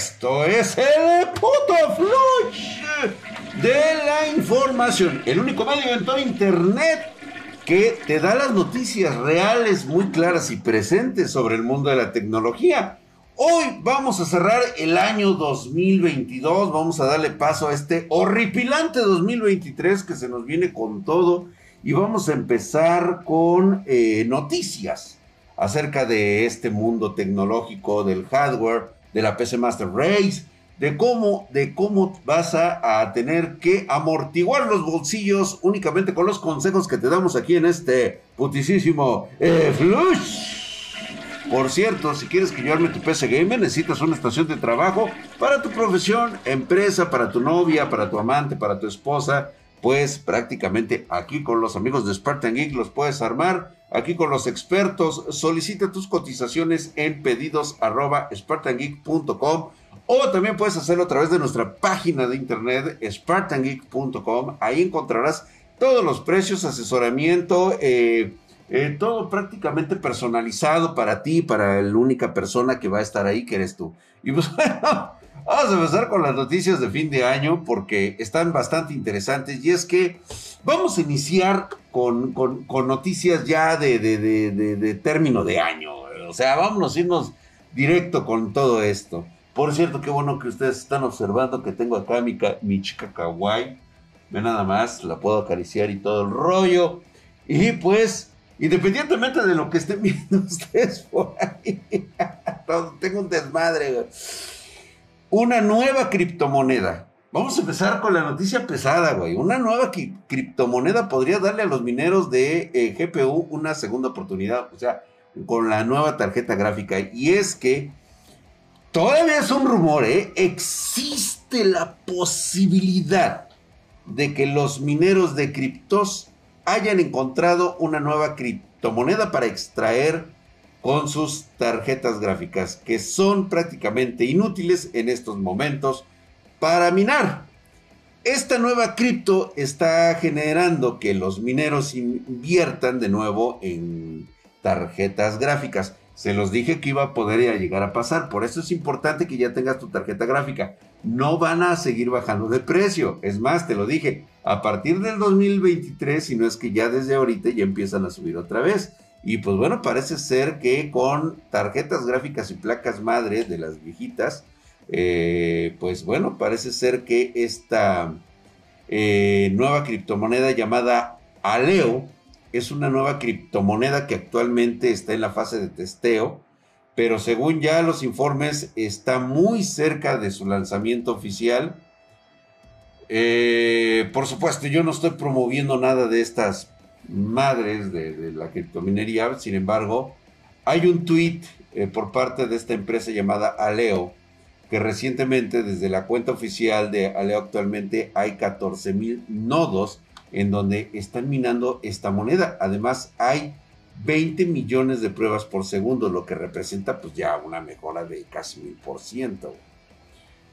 Esto es el puto flush de la información. El único medio en todo internet que te da las noticias reales, muy claras y presentes sobre el mundo de la tecnología. Hoy vamos a cerrar el año 2022, vamos a darle paso a este horripilante 2023 que se nos viene con todo y vamos a empezar con eh, noticias acerca de este mundo tecnológico, del hardware, de la PC Master Race, de cómo, de cómo vas a, tener que amortiguar los bolsillos únicamente con los consejos que te damos aquí en este putisísimo eh, Flush. Por cierto, si quieres que yo arme tu PC Gamer, necesitas una estación de trabajo para tu profesión, empresa, para tu novia, para tu amante, para tu esposa. Pues prácticamente aquí con los amigos de Spartan Geek los puedes armar aquí con los expertos. Solicita tus cotizaciones en pedidos o también puedes hacerlo a través de nuestra página de internet spartangeek.com. Ahí encontrarás todos los precios, asesoramiento, eh, eh, todo prácticamente personalizado para ti, para la única persona que va a estar ahí, que eres tú. Y pues bueno, vamos a empezar con las noticias de fin de año porque están bastante interesantes y es que vamos a iniciar con, noticias ya de, término de año. O sea, vámonos a irnos directo con todo esto. Por cierto, qué bueno que ustedes están observando que tengo acá mi, mi chica kawaii. Ve nada más, la puedo acariciar y todo el rollo. Y pues, independientemente de lo que estén viendo ustedes por ahí, tengo un desmadre. Una nueva criptomoneda Vamos a empezar con la noticia pesada, güey. Una nueva criptomoneda podría darle a los mineros de eh, GPU una segunda oportunidad, o sea, con la nueva tarjeta gráfica. Y es que todavía es un rumor, ¿eh? Existe la posibilidad de que los mineros de criptos hayan encontrado una nueva criptomoneda para extraer con sus tarjetas gráficas, que son prácticamente inútiles en estos momentos para minar. Esta nueva cripto está generando que los mineros inviertan de nuevo en tarjetas gráficas. Se los dije que iba a poder llegar a pasar. Por eso es importante que ya tengas tu tarjeta gráfica. No van a seguir bajando de precio. Es más, te lo dije, a partir del 2023, si no es que ya desde ahorita ya empiezan a subir otra vez. Y pues bueno, parece ser que con tarjetas gráficas y placas madre de las viejitas, eh, pues bueno, parece ser que esta eh, nueva criptomoneda llamada Aleo es una nueva criptomoneda que actualmente está en la fase de testeo, pero según ya los informes está muy cerca de su lanzamiento oficial. Eh, por supuesto, yo no estoy promoviendo nada de estas madres de, la criptominería, sin embargo, hay un tweet por parte de esta empresa llamada Aleo que recientemente desde la cuenta oficial de Aleo actualmente hay 14 mil nodos en donde están minando esta moneda. Además hay 20 millones de pruebas por segundo, lo que representa pues ya una mejora de casi mil por ciento.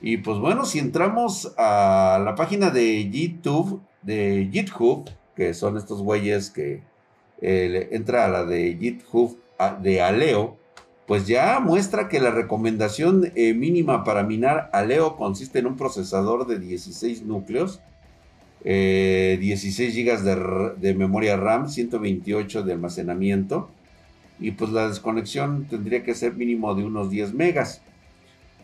Y pues bueno, si entramos a la página de YouTube, de GitHub, que son estos güeyes que eh, entra a la de GitHub de Aleo, pues ya muestra que la recomendación eh, mínima para minar Aleo consiste en un procesador de 16 núcleos, 16 eh, GB de, memoria RAM, 128 de almacenamiento y pues la desconexión tendría que ser mínimo de unos 10 megas.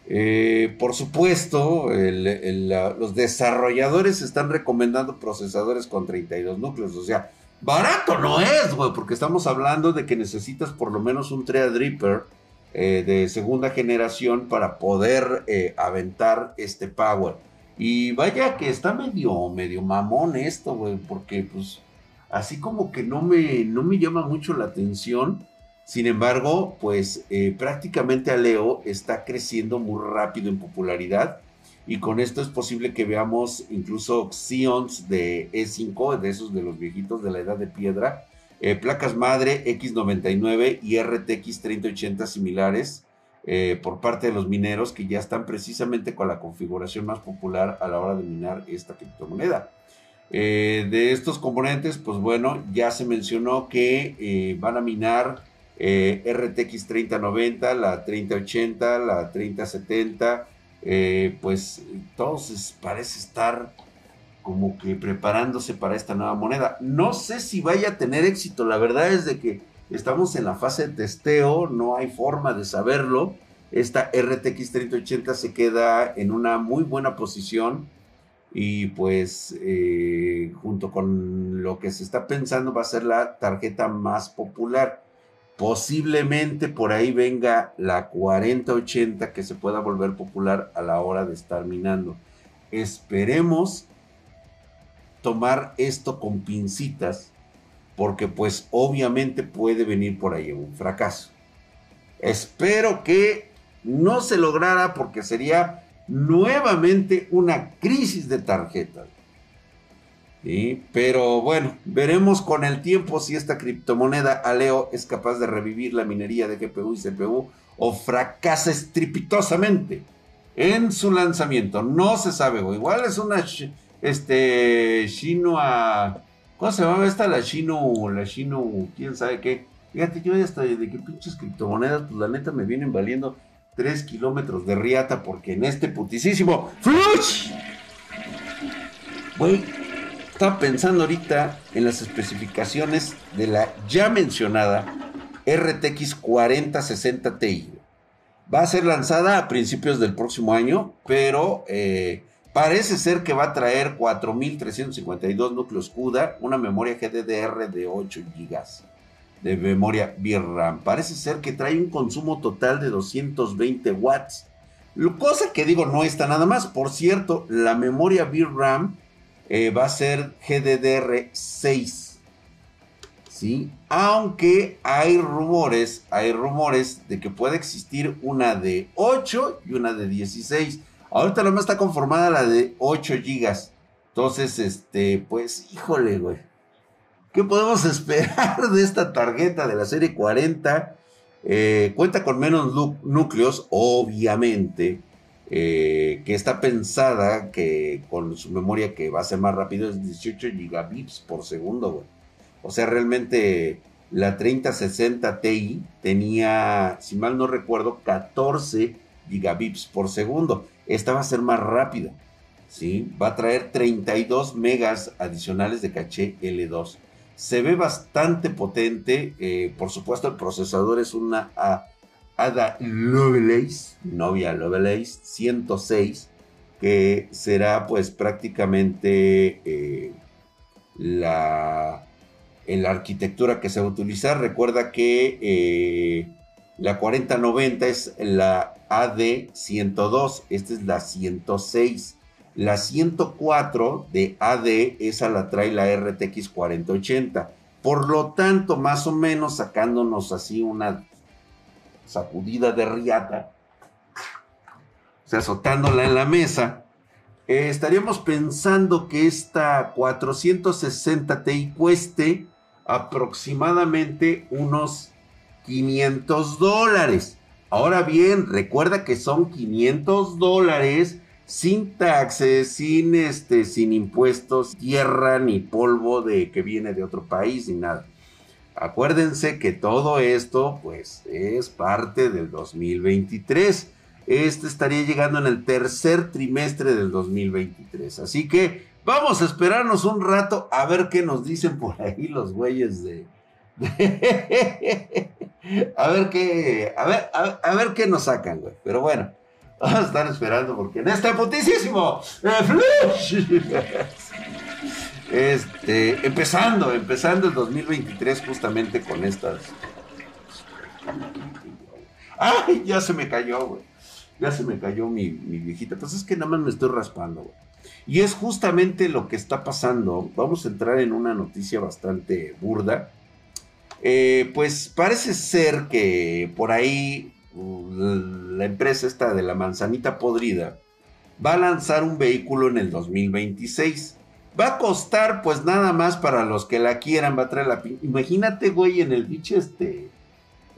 Eh, por supuesto, los desarrolladores están recomendando procesadores con 32 núcleos, o sea, Barato no es, güey, porque estamos hablando de que necesitas por lo menos un Threadripper eh, de segunda generación para poder eh, aventar este power. Y vaya que está medio, medio mamón esto, güey, porque pues así como que no me, no me llama mucho la atención. Sin embargo, pues eh, prácticamente Aleo está creciendo muy rápido en popularidad y con esto es posible que veamos incluso Xeons de E5, de esos de los viejitos de la edad de piedra, eh, placas madre X99 y RTX 3080 similares eh, por parte de los mineros que ya están precisamente con la configuración más popular a la hora de minar esta criptomoneda. De estos componentes, pues bueno, ya se mencionó que van a minar RTX 3090, la 3080, la 3070, eh, pues todos parece estar como que preparándose para esta nueva moneda. No sé si vaya a tener éxito, la verdad es de que estamos en la fase de testeo, no hay forma de saberlo. Esta RTX 3080 se queda en una muy buena posición y pues eh, junto con lo que se está pensando va a ser la tarjeta más popular. Posiblemente por ahí venga la 4080 que se pueda volver popular a la hora de estar minando. Esperemos tomar esto con pincitas porque pues obviamente puede venir por ahí un fracaso. Espero que no se lograra porque sería nuevamente una crisis de tarjetas. Pero bueno, veremos con el tiempo si esta criptomoneda Aleo es capaz de revivir la minería de GPU y CPU o fracasa estrepitosamente en su lanzamiento. No se sabe, o igual es una este Shinua ¿Cómo se llama esta? La Shino, la Shino, quién sabe qué. Fíjate, yo hasta de que pinches criptomonedas, pues la neta me vienen valiendo 3 kilómetros de riata porque en este putisísimo ¡Flush! Güey, pensando ahorita en las especificaciones de la ya mencionada RTX 4060 Ti. Va a ser lanzada a principios del próximo año, pero eh, parece ser que va a traer 4352 núcleos CUDA, una memoria GDDR de 8 GB de memoria VRAM. Parece ser que trae un consumo total de 220 watts. Cosa que digo no está nada más. Por cierto, la memoria VRAM eh, va a ser GDDR6. ¿Sí? Aunque hay rumores, hay rumores de que puede existir una de 8 y una de 16. Ahorita nomás está conformada la de 8 GB. Entonces, este, pues, híjole, güey. ¿Qué podemos esperar de esta tarjeta de la serie 40? Eh, cuenta con menos núcleos, obviamente, eh, que está pensada que con su memoria que va a ser más rápido es 18 gigabits por segundo. O sea, realmente la 3060 Ti tenía, si mal no recuerdo, 14 gigabits por segundo. Esta va a ser más rápida, ¿sí? Va a traer 32 megas adicionales de caché L2 se ve bastante potente. Eh, por supuesto, el procesador es una Ada Lovelace, novia Lovelace 106, que será pues prácticamente eh, la, la arquitectura que se va a utilizar. Recuerda que eh, la 4090 es la AD102, esta es la 106. La 104 de AD, esa la trae la RTX 4080. Por lo tanto, más o menos sacándonos así una sacudida de riata, o sea, azotándola en la mesa, eh, estaríamos pensando que esta 460 Ti cueste aproximadamente unos 500 dólares. Ahora bien, recuerda que son 500 dólares sin taxes, sin este, sin impuestos, tierra ni polvo de que viene de otro país ni nada. Acuérdense que todo esto, pues, es parte del 2023. Este estaría llegando en el tercer trimestre del 2023. Así que vamos a esperarnos un rato a ver qué nos dicen por ahí los güeyes de. a ver qué. A ver, a ver qué nos sacan, güey. Pero bueno. Vamos a estar esperando porque en este putísimo eh, este, empezando, empezando el 2023 justamente con estas. Ay, ya se me cayó, güey. Ya se me cayó mi, viejita. Pues es que nada más me estoy raspando, güey. Y es justamente lo que está pasando. Vamos a entrar en una noticia bastante burda. Eh, pues parece ser que por ahí la empresa esta de la manzanita podrida va a lanzar un vehículo en el 2026. Va a costar pues nada más para los que la quieran, va a traer la... Imagínate, güey, en el bicho este...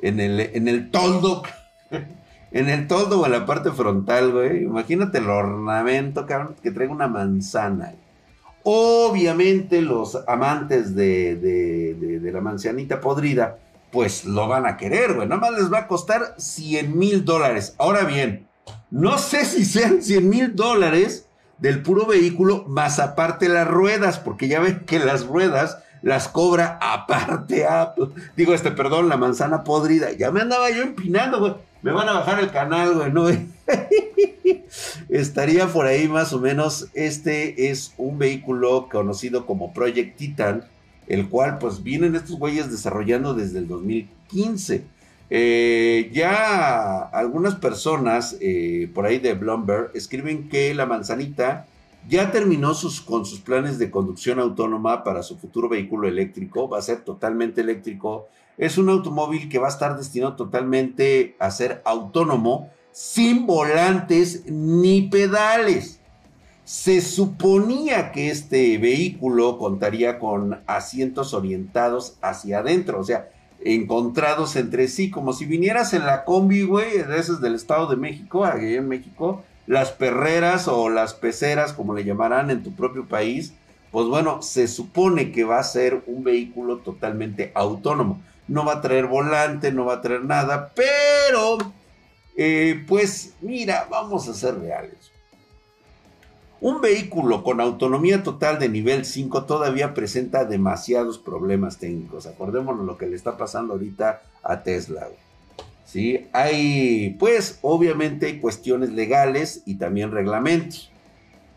En el, en el toldo... en el toldo o en la parte frontal, güey. Imagínate el ornamento, cabrón, que traiga una manzana. Obviamente los amantes de, de la manzanita podrida pues lo van a querer, güey. Nada más les va a costar 100 mil dólares. Ahora bien, No sé si sean 100 mil dólares del puro vehículo, más aparte las ruedas, porque ya ven que las ruedas las cobra aparte. Digo, este, perdón, la manzana podrida. Ya me andaba yo empinando, güey. Me van a bajar el canal, güey, ¿no? Estaría por ahí más o menos. Este es un vehículo conocido como Project Titan, el cual pues vienen estos güeyes desarrollando desde el 2015. Eh, ya algunas personas eh, por ahí de Bloomberg escriben que la manzanita ya terminó sus, con sus planes de conducción autónoma para su futuro vehículo eléctrico. Va a ser totalmente eléctrico. Es un automóvil que va a estar destinado totalmente a ser autónomo, sin volantes ni pedales. Se suponía que este vehículo contaría con asientos orientados hacia adentro, o sea, encontrados entre sí, como si vinieras en la combi, güey, de esos del Estado de México, aquí en México, las perreras o las peceras, como le llamarán en tu propio país, pues bueno, se supone que va a ser un vehículo totalmente autónomo. No va a traer volante, no va a traer nada, pero, eh, pues mira, vamos a ser reales. Un vehículo con autonomía total de nivel 5 todavía presenta demasiados problemas técnicos. Acordémonos lo que le está pasando ahorita a Tesla. ¿sí? Hay, pues, obviamente hay cuestiones legales y también reglamentos.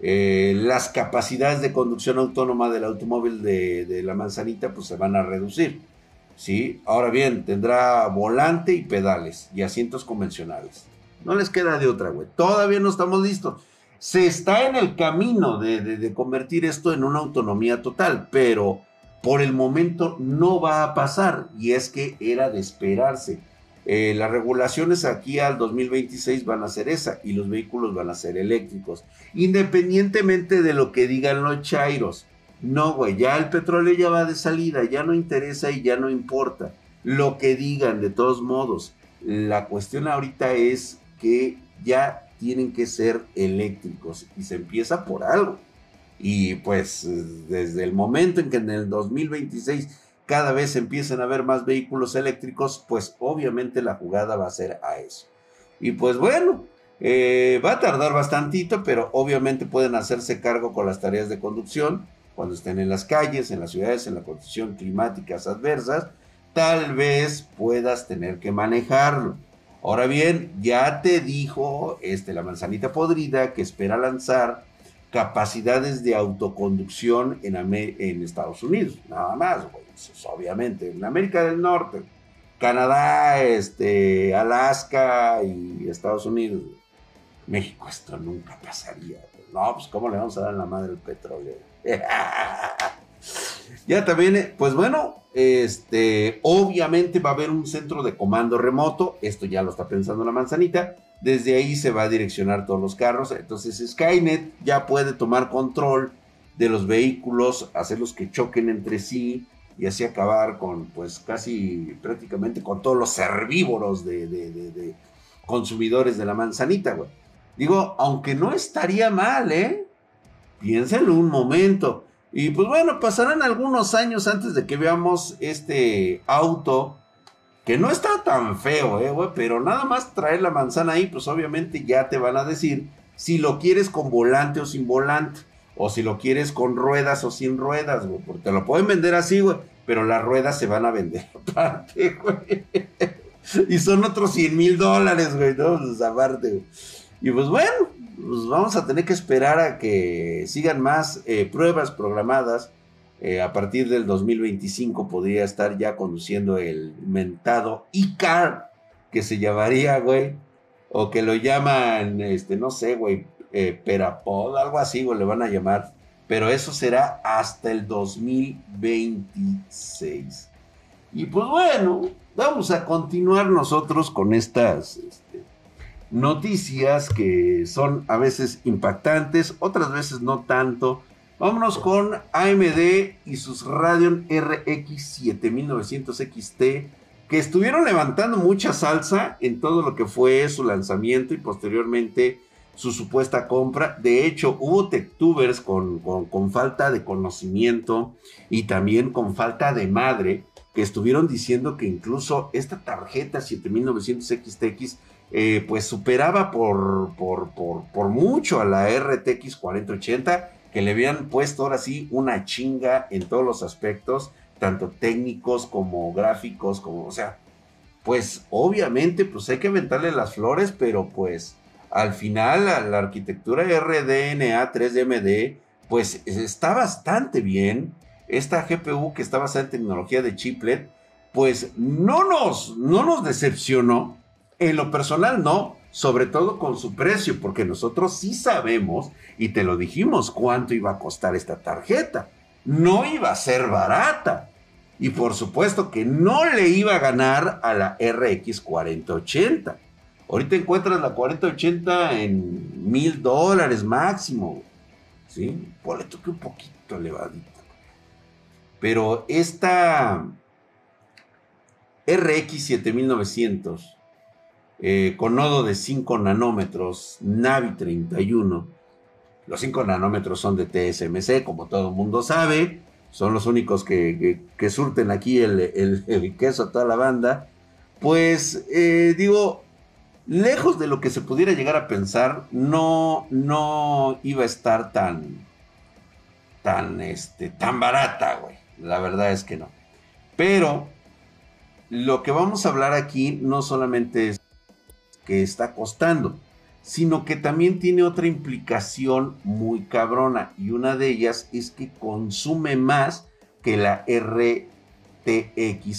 Eh, las capacidades de conducción autónoma del automóvil de, la manzanita, pues, se van a reducir, ¿sí? Ahora bien, tendrá volante y pedales y asientos convencionales. No les queda de otra, güey. Todavía no estamos listos. Se está en el camino de, de convertir esto en una autonomía total, pero por el momento no va a pasar y es que era de esperarse eh, las regulaciones aquí al 2026 van a ser esa y los vehículos van a ser eléctricos, independientemente de lo que digan los chairos. No, güey, ya el petróleo ya va de salida, ya no interesa y ya no importa. Lo que digan, de todos modos, la cuestión ahorita es que ya tienen que ser eléctricos y se empieza por algo. Y pues desde el momento en que en el 2026 cada vez empiezan a haber más vehículos eléctricos, pues obviamente la jugada va a ser a eso. Y pues bueno, eh, va a tardar bastantito, pero obviamente pueden hacerse cargo con las tareas de conducción cuando estén en las calles, en las ciudades, en la condición climáticas adversas, tal vez puedas tener que manejarlo. Ahora bien, ya te dijo este, la manzanita podrida que espera lanzar capacidades de autoconducción en, en Estados Unidos, nada más, pues, obviamente, en América del Norte, Canadá, este, Alaska y Estados Unidos. México esto nunca pasaría. No, pues cómo le vamos a dar la madre el petróleo. ya también, pues bueno, este, obviamente va a haber un centro de comando remoto. Esto ya lo está pensando la manzanita. Desde ahí se va a direccionar todos los carros. Entonces Skynet ya puede tomar control de los vehículos, hacerlos que choquen entre sí, y así acabar con, pues casi prácticamente con todos los herbívoros de, consumidores de la manzanita, güey. Digo, aunque no estaría mal, ¿eh? Piénsenlo un momento. Y pues bueno, pasarán algunos años antes de que veamos este auto, que no está tan feo, ¿eh, güey? Pero nada más traer la manzana ahí, pues obviamente ya te van a decir si lo quieres con volante o sin volante o si lo quieres con ruedas o sin ruedas, güey, porque te lo pueden vender así, güey, pero las ruedas se van a vender aparte, güey. Y son otros 100 mil dólares, güey, ¿no? Pues aparte, güey. Y pues bueno, pues vamos a tener que esperar a que sigan más eh, pruebas programadas. Eh, a partir del 2025 podría estar ya conduciendo el mentado e-car, que se llamaría, güey, o que lo llaman, este, no sé, güey, eh, Perapod, algo así, o le van a llamar. Pero eso será hasta el 2026. Y pues bueno, vamos a continuar nosotros con estas noticias que son a veces impactantes, otras veces no tanto. Vámonos con AMD y sus Radeon RX 7900 XT que estuvieron levantando mucha salsa en todo lo que fue su lanzamiento y posteriormente su supuesta compra. De hecho, hubo techtubers con, con, falta de conocimiento y también con falta de madre que estuvieron diciendo que incluso esta tarjeta 7900 XTX eh, pues superaba por, por, por, mucho a la RTX 4080, que le habían puesto ahora sí una chinga en todos los aspectos, tanto técnicos como gráficos, como, o sea, pues obviamente pues hay que aventarle las flores, pero pues al final la, arquitectura RDNA 3DMD pues está bastante bien. Esta GPU que está basada en tecnología de chiplet, pues no nos, no nos decepcionó. En lo personal no, sobre todo con su precio, porque nosotros sí sabemos y te lo dijimos cuánto iba a costar esta tarjeta. No iba a ser barata. Y por supuesto que no le iba a ganar a la RX 4080. Ahorita encuentras la 4080 en mil dólares máximo. ¿Sí? Por le toque un poquito elevadita. Pero esta RX 7900 eh, con nodo de 5 nanómetros, Navi 31. Los 5 nanómetros son de TSMC, como todo el mundo sabe. Son los únicos que, surten aquí el, queso a toda la banda. Pues eh, digo, lejos de lo que se pudiera llegar a pensar, no, no iba a estar tan, tan, este, tan barata, güey. La verdad es que no. Pero lo que vamos a hablar aquí no solamente es que está costando, sino que también tiene otra implicación muy cabrona y una de ellas es que consume más que la RTX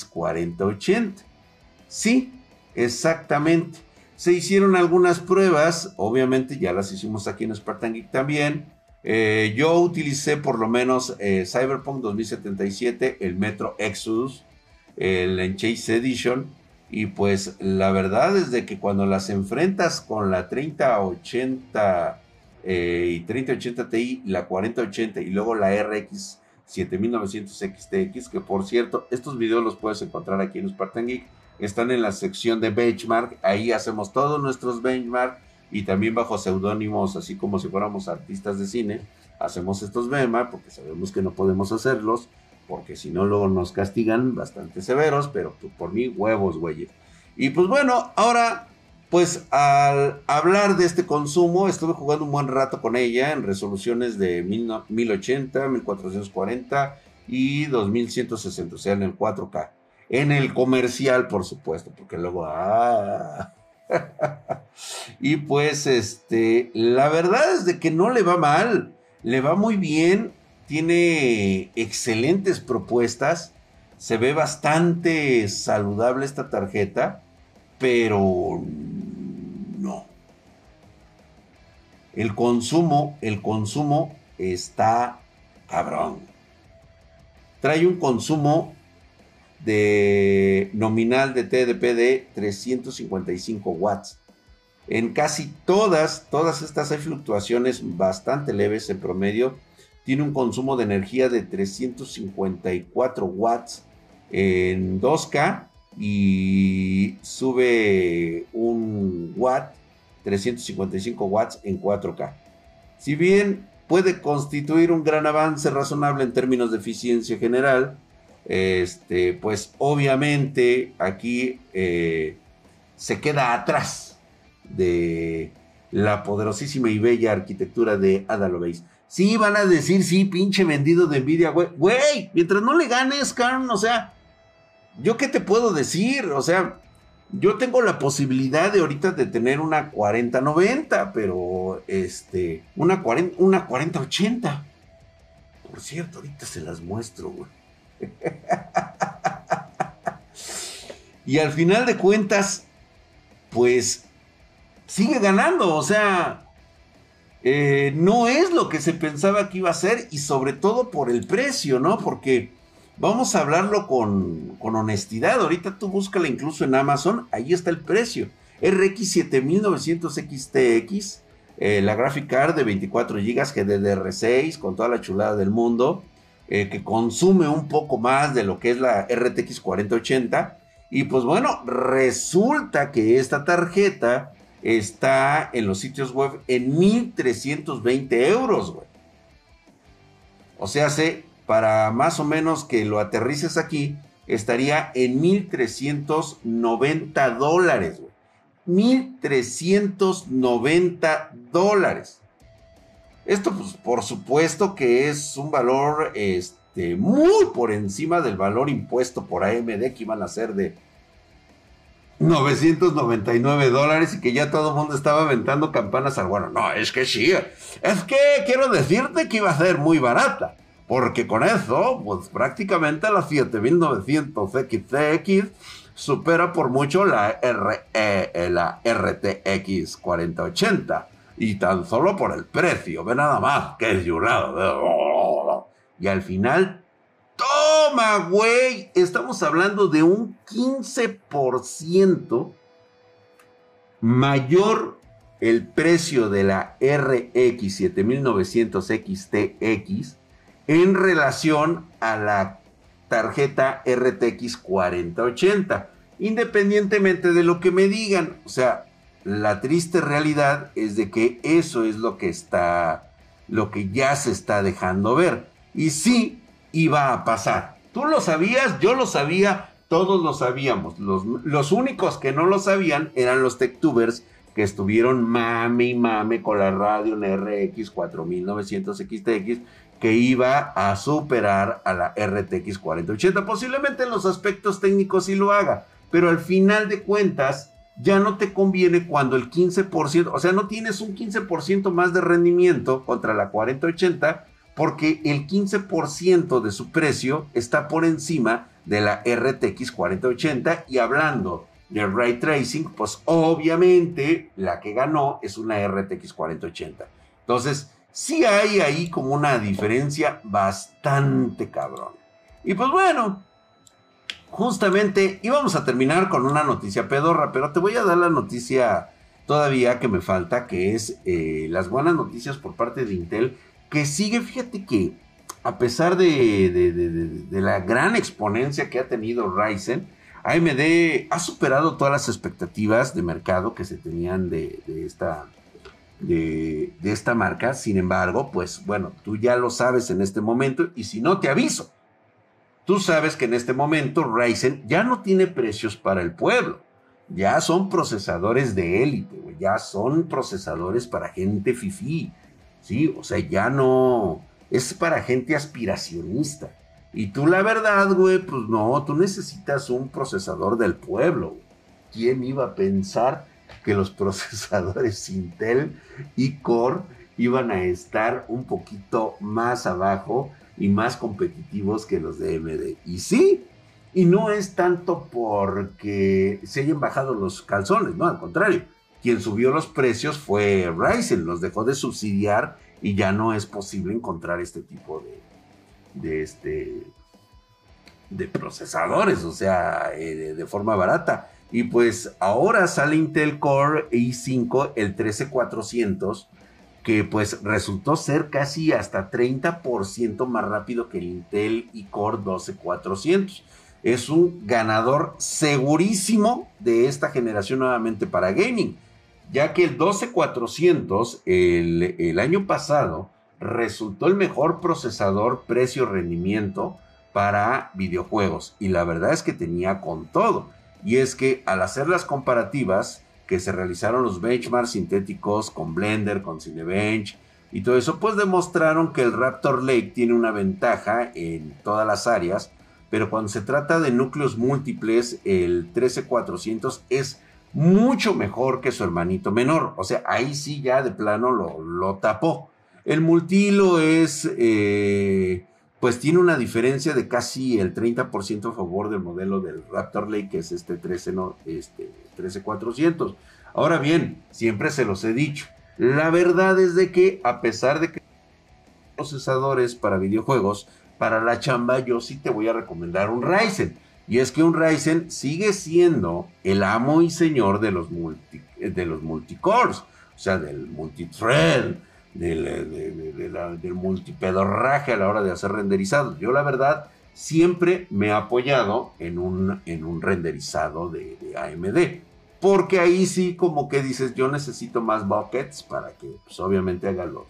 4080. Sí, exactamente. Se hicieron algunas pruebas, obviamente ya las hicimos aquí en Spartan Geek también. Eh, yo utilicé por lo menos eh, Cyberpunk 2077, el Metro Exodus, el Enchase Edition y pues la verdad es de que cuando las enfrentas con la 3080 eh, y 3080 Ti, la 4080 y luego la RX 7900 XTX, que por cierto, estos videos los puedes encontrar aquí en Spartan Geek, están en la sección de benchmark, ahí hacemos todos nuestros benchmark y también bajo seudónimos, así como si fuéramos artistas de cine, hacemos estos benchmark porque sabemos que no podemos hacerlos porque si no luego nos castigan bastante severos, pero por mí huevos, güey. Y pues bueno, ahora pues al hablar de este consumo, estuve jugando un buen rato con ella en resoluciones de 1080, 1440 y 2160, o sea, en el 4K. En el comercial, por supuesto, porque luego... Ah. y pues, este, la verdad es de que no le va mal, le va muy bien tiene excelentes propuestas. Se ve bastante saludable esta tarjeta, pero no. El consumo, el consumo está cabrón. Trae un consumo de nominal de TDP de 355 watts. En casi todas, todas estas hay fluctuaciones bastante leves en promedio tiene un consumo de energía de 354 watts en 2K y sube un watt, 355 watts en 4K. Si bien puede constituir un gran avance razonable en términos de eficiencia general, este, pues obviamente aquí eh, se queda atrás de la poderosísima y bella arquitectura de Ada Sí, van a decir, sí, pinche vendido de envidia, güey. Güey, mientras no le ganes, Carn, o sea, ¿yo qué te puedo decir? O sea, yo tengo la posibilidad de ahorita de tener una 40-90, pero este, una 40, una 40-80. Por cierto, ahorita se las muestro, güey. y al final de cuentas, pues sigue ganando, o sea, eh, no es lo que se pensaba que iba a ser y sobre todo por el precio, ¿no? Porque vamos a hablarlo con, honestidad. Ahorita tú búscala incluso en Amazon, ahí está el precio. RX 7900 XTX, la Graphic Card de 24 GB GDDR6 con toda la chulada del mundo, eh, que consume un poco más de lo que es la RTX 4080. Y pues bueno, resulta que esta tarjeta está en los sitios web en 1320 euros, güey. O sea, se, para más o menos que lo aterrices aquí, estaría en 1390 dólares, güey. 1.390 dólares. Esto, pues, por supuesto que es un valor este, muy por encima del valor impuesto por AMD, que iban a ser de 999 dólares y que ya todo el mundo estaba aventando campanas al bueno. No, es que sí. Es que quiero decirte que iba a ser muy barata. Porque con eso, pues prácticamente la 7900 XTX supera por mucho la, RE, la RTX 4080. Y tan solo por el precio, ve nada más, que es lado. Y al final Toma, güey. Estamos hablando de un 15% mayor el precio de la RX 7900 XTX en relación a la tarjeta RTX 4080. Independientemente de lo que me digan. O sea, la triste realidad es de que eso es lo que está, lo que ya se está dejando ver. Y sí, iba a pasar. Tú lo sabías, yo lo sabía, todos lo sabíamos. Los, únicos que no lo sabían eran los techtubers que estuvieron mame y mame con la radio RX 4900 XTX que iba a superar a la RTX 4080. Posiblemente en los aspectos técnicos sí lo haga, pero al final de cuentas ya no te conviene cuando el 15%, o sea, no tienes un 15% más de rendimiento contra la 4080 porque el 15% de su precio está por encima de la RTX 4080 y hablando de ray tracing, pues obviamente la que ganó es una RTX 4080. Entonces, sí hay ahí como una diferencia bastante cabrón. Y pues bueno, justamente íbamos a terminar con una noticia pedorra, pero te voy a dar la noticia todavía que me falta, que es eh, las buenas noticias por parte de Intel que sigue, fíjate que a pesar de, la gran exponencia que ha tenido Ryzen, AMD ha superado todas las expectativas de mercado que se tenían de, esta, de, esta marca. Sin embargo, pues bueno, tú ya lo sabes en este momento y si no, te aviso. Tú sabes que en este momento Ryzen ya no tiene precios para el pueblo. Ya son procesadores de élite, ya son procesadores para gente fifí ¿sí? O sea, ya no, es para gente aspiracionista. Y tú la verdad, güey, pues no, tú necesitas un procesador del pueblo. ¿Quién iba a pensar que los procesadores Intel y Core iban a estar un poquito más abajo y más competitivos que los de AMD? Y sí, y no es tanto porque se hayan bajado los calzones, no, al contrario quien subió los precios fue Ryzen, los dejó de subsidiar y ya no es posible encontrar este tipo de, de, este, de procesadores, o sea, eh, de, forma barata. Y pues ahora sale Intel Core i5, el 13400, que pues resultó ser casi hasta 30% más rápido que el Intel i-Core 12400. Es un ganador segurísimo de esta generación nuevamente para gaming ya que el 12400 el, el año pasado resultó el mejor procesador precio-rendimiento para videojuegos y la verdad es que tenía con todo. Y es que al hacer las comparativas que se realizaron los benchmarks sintéticos con Blender, con Cinebench y todo eso, pues demostraron que el Raptor Lake tiene una ventaja en todas las áreas, pero cuando se trata de núcleos múltiples, el 13400 es mucho mejor que su hermanito menor. O sea, ahí sí ya de plano lo, tapó. El multilo es, eh, pues tiene una diferencia de casi el 30% a favor del modelo del Raptor Lake, que es este 13, no, este 13400. Ahora bien, siempre se los he dicho. La verdad es de que a pesar de que procesadores para videojuegos, para la chamba yo sí te voy a recomendar un Ryzen y es que un Ryzen sigue siendo el amo y señor de los, multi, de los multicores, o sea, del multithread, del, de, del multipedorraje a la hora de hacer renderizados. Yo la verdad siempre me he apoyado en un, en un renderizado de, AMD. Porque ahí sí como que dices, yo necesito más buckets para que pues, obviamente haga los,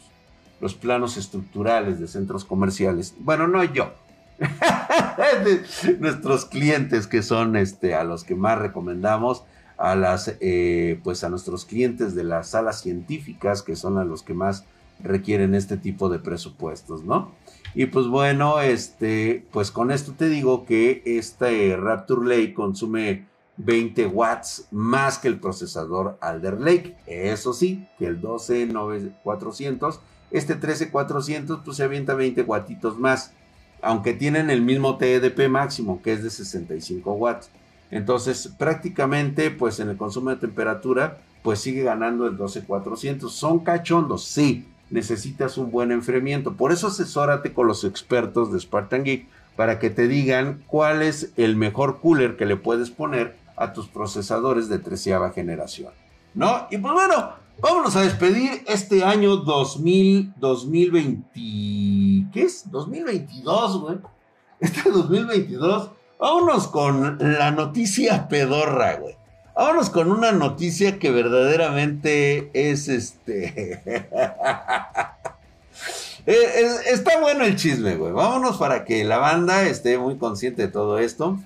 los planos estructurales de centros comerciales. Bueno, no yo, nuestros clientes que son este, a los que más recomendamos a las, eh, pues a nuestros clientes de las salas científicas, que son a los que más requieren este tipo de presupuestos, ¿no? Y pues bueno, este, pues con esto te digo que este Rapture Lake consume 20 watts más que el procesador Alder Lake. Eso sí, que el 12400, este 13400 pues se avienta 20 wattitos más, aunque tienen el mismo TDP máximo que es de 65 watts. Entonces, prácticamente pues en el consumo de temperatura pues sigue ganando el 12400. Son cachondos, sí, necesitas un buen enfriamiento. Por eso asesórate con los expertos de Spartan Geek para que te digan cuál es el mejor cooler que le puedes poner a tus procesadores de treceava generación. ¿No? Y pues bueno, vámonos a despedir este año 2000, 2020. ¿Qué es? 2022, güey. Este 2022. Vámonos con la noticia pedorra, güey. Vámonos con una noticia que verdaderamente es este. está bueno el chisme, güey. Vámonos para que la banda esté muy consciente de todo esto.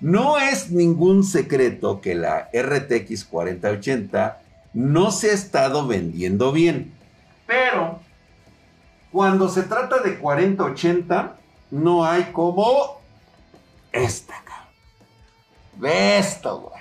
No es ningún secreto que la RTX 4080 no se ha estado vendiendo bien. Pero cuando se trata de 4080, no hay como esta, cabrón. Ve esto, güey.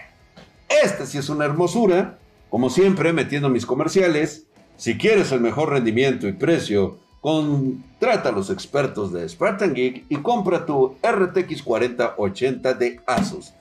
Este sí es una hermosura. Como siempre, metiendo mis comerciales. Si quieres el mejor rendimiento y precio, contrata a los expertos de Spartan Geek y compra tu RTX 4080 de Asus.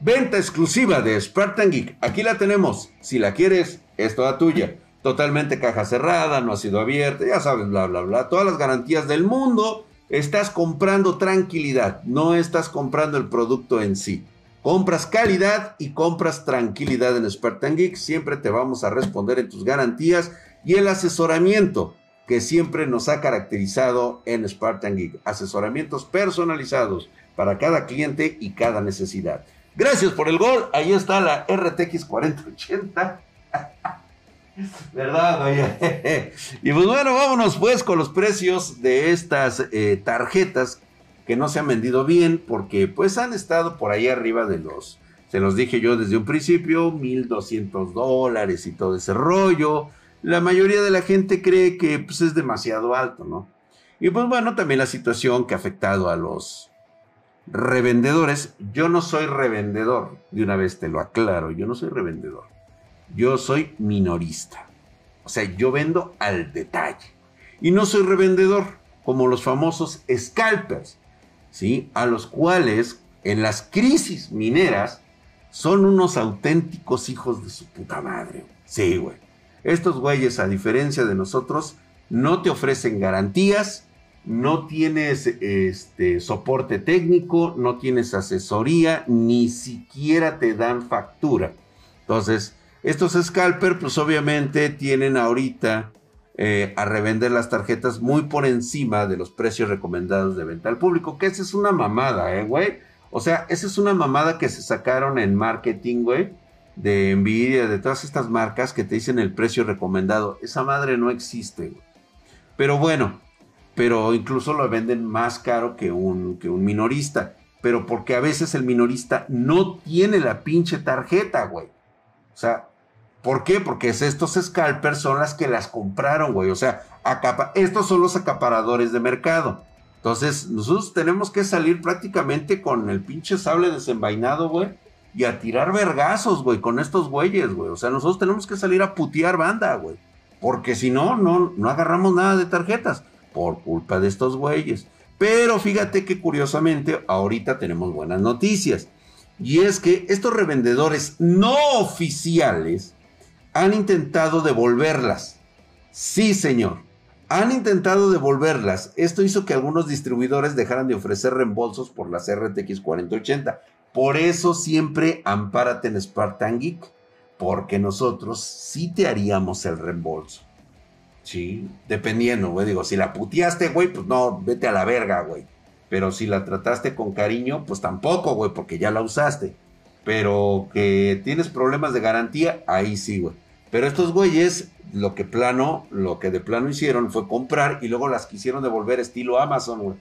Venta exclusiva de Spartan Geek. Aquí la tenemos. Si la quieres, es toda tuya. Totalmente caja cerrada, no ha sido abierta, ya sabes, bla, bla, bla. Todas las garantías del mundo. Estás comprando tranquilidad, no estás comprando el producto en sí. Compras calidad y compras tranquilidad en Spartan Geek. Siempre te vamos a responder en tus garantías y el asesoramiento que siempre nos ha caracterizado en Spartan Geek. Asesoramientos personalizados para cada cliente y cada necesidad. Gracias por el gol. Ahí está la RTX 4080. ¿Verdad? Oye? y pues bueno, vámonos pues con los precios de estas eh, tarjetas que no se han vendido bien porque pues han estado por ahí arriba de los, se los dije yo desde un principio, 1200 dólares y todo ese rollo. La mayoría de la gente cree que pues, es demasiado alto, ¿no? Y pues bueno, también la situación que ha afectado a los revendedores. Yo no soy revendedor, de una vez te lo aclaro, yo no soy revendedor. Yo soy minorista. O sea, yo vendo al detalle. Y no soy revendedor, como los famosos scalpers. ¿sí? A los cuales en las crisis mineras son unos auténticos hijos de su puta madre. Sí, güey. Estos güeyes, a diferencia de nosotros, no te ofrecen garantías, no tienes este, soporte técnico, no tienes asesoría, ni siquiera te dan factura. Entonces, estos scalper, pues obviamente tienen ahorita eh, a revender las tarjetas muy por encima de los precios recomendados de venta al público, que esa es una mamada, ¿eh, güey? O sea, esa es una mamada que se sacaron en marketing, güey, de Nvidia, de todas estas marcas que te dicen el precio recomendado. Esa madre no existe, güey. Pero bueno, pero incluso lo venden más caro que un, que un minorista. Pero porque a veces el minorista no tiene la pinche tarjeta, güey. O sea, ¿Por qué? Porque estos scalpers son las que las compraron, güey. O sea, estos son los acaparadores de mercado. Entonces, nosotros tenemos que salir prácticamente con el pinche sable desenvainado, güey. Y a tirar vergazos, güey, con estos güeyes, güey. O sea, nosotros tenemos que salir a putear banda, güey. Porque si no, no, no agarramos nada de tarjetas. Por culpa de estos güeyes. Pero fíjate que curiosamente, ahorita tenemos buenas noticias. Y es que estos revendedores no oficiales han intentado devolverlas. Sí, señor. Han intentado devolverlas. Esto hizo que algunos distribuidores dejaran de ofrecer reembolsos por las RTX 4080. Por eso siempre ampárate en Spartan Geek. Porque nosotros sí te haríamos el reembolso. Sí, dependiendo, güey. Digo, si la puteaste, güey, pues no, vete a la verga, güey. Pero si la trataste con cariño, pues tampoco, güey, porque ya la usaste. Pero que tienes problemas de garantía, ahí sí, güey. Pero estos güeyes, lo que plano, lo que de plano hicieron fue comprar y luego las quisieron devolver estilo Amazon, güey.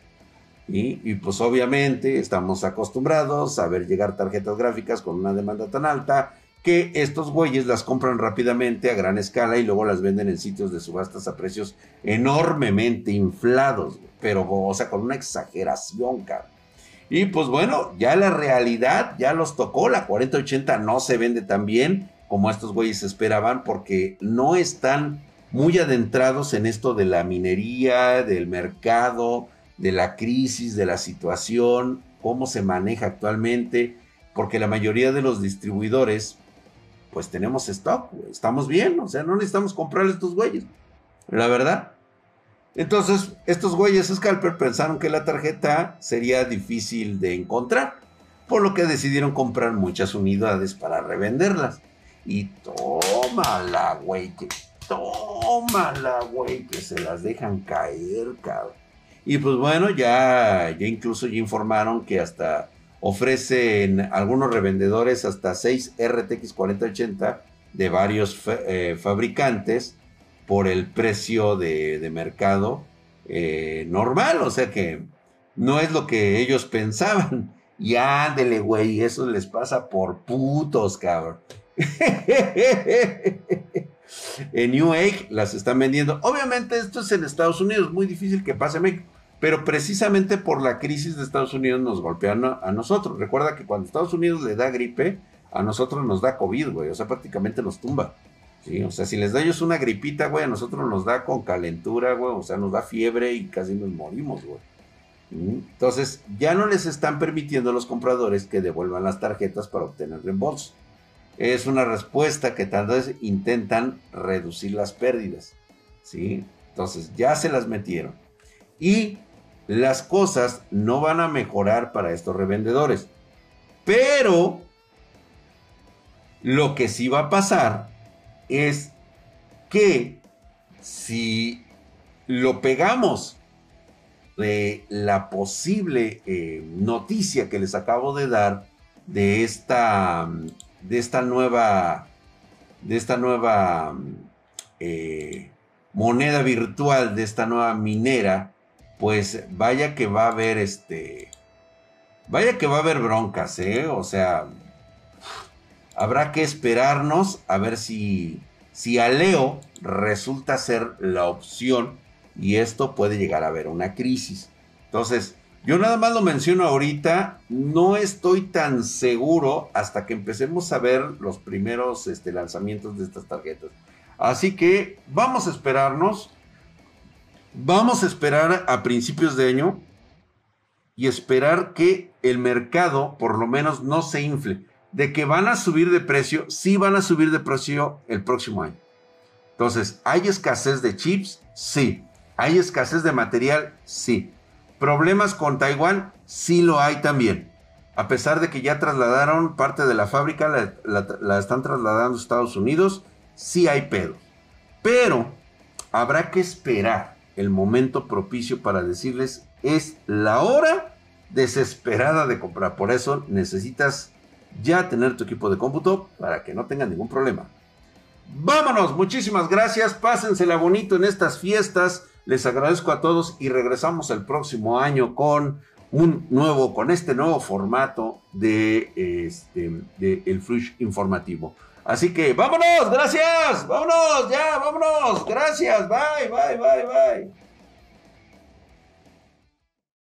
Y, y, pues obviamente estamos acostumbrados a ver llegar tarjetas gráficas con una demanda tan alta que estos güeyes las compran rápidamente a gran escala y luego las venden en sitios de subastas a precios enormemente inflados, pero o sea, con una exageración, cabrón. Y pues bueno, ya la realidad ya los tocó, la 4080 no se vende tan bien como estos güeyes esperaban porque no están muy adentrados en esto de la minería, del mercado, de la crisis, de la situación, cómo se maneja actualmente, porque la mayoría de los distribuidores, pues tenemos stock, estamos bien, o sea, no necesitamos comprar estos güeyes, la verdad. Entonces, estos güeyes Scalper pensaron que la tarjeta sería difícil de encontrar, por lo que decidieron comprar muchas unidades para revenderlas. Y tómala, güey, que tómala, güey, que se las dejan caer, cabrón. Y pues bueno, ya, ya incluso ya informaron que hasta ofrecen algunos revendedores hasta 6 RTX 4080 de varios eh, fabricantes por el precio de, mercado eh, normal, o sea que no es lo que ellos pensaban. Y ándele, güey, eso les pasa por putos, cabrón. en New Age las están vendiendo. Obviamente esto es en Estados Unidos, muy difícil que pase en México. Pero precisamente por la crisis de Estados Unidos nos golpean a, nosotros. Recuerda que cuando Estados Unidos le da gripe, a nosotros nos da COVID, güey. O sea, prácticamente nos tumba. ¿sí? O sea, si les da ellos una gripita, güey, a nosotros nos da con calentura, güey. O sea, nos da fiebre y casi nos morimos, güey. Entonces, ya no les están permitiendo a los compradores que devuelvan las tarjetas para obtener reembolso es una respuesta que tal vez intentan reducir las pérdidas. ¿sí? Entonces ya se las metieron. Y las cosas no van a mejorar para estos revendedores. Pero lo que sí va a pasar es que si lo pegamos de la posible eh, noticia que les acabo de dar de esta de esta nueva, de esta nueva eh, moneda virtual, de esta nueva minera, pues vaya que va a haber este, vaya que va a haber broncas, ¿eh? O sea, habrá que esperarnos a ver si, si Aleo resulta ser la opción y esto puede llegar a haber una crisis. Entonces, yo nada más lo menciono ahorita, no estoy tan seguro hasta que empecemos a ver los primeros este, lanzamientos de estas tarjetas. Así que vamos a esperarnos, vamos a esperar a principios de año y esperar que el mercado por lo menos no se infle. De que van a subir de precio, sí van a subir de precio el próximo año. Entonces, ¿hay escasez de chips? Sí. ¿Hay escasez de material? Sí. Problemas con Taiwán, sí lo hay también. A pesar de que ya trasladaron parte de la fábrica, la, están trasladando a Estados Unidos, sí hay pedo. Pero habrá que esperar el momento propicio para decirles, es la hora desesperada de comprar. Por eso necesitas ya tener tu equipo de cómputo para que no tengan ningún problema. Vámonos, muchísimas gracias, pásensela bonito en estas fiestas. Les agradezco a todos y regresamos el próximo año con un nuevo, con este nuevo formato de este el Flush informativo. Así que vámonos, gracias, vámonos, ya, vámonos, gracias, bye, bye, bye, bye.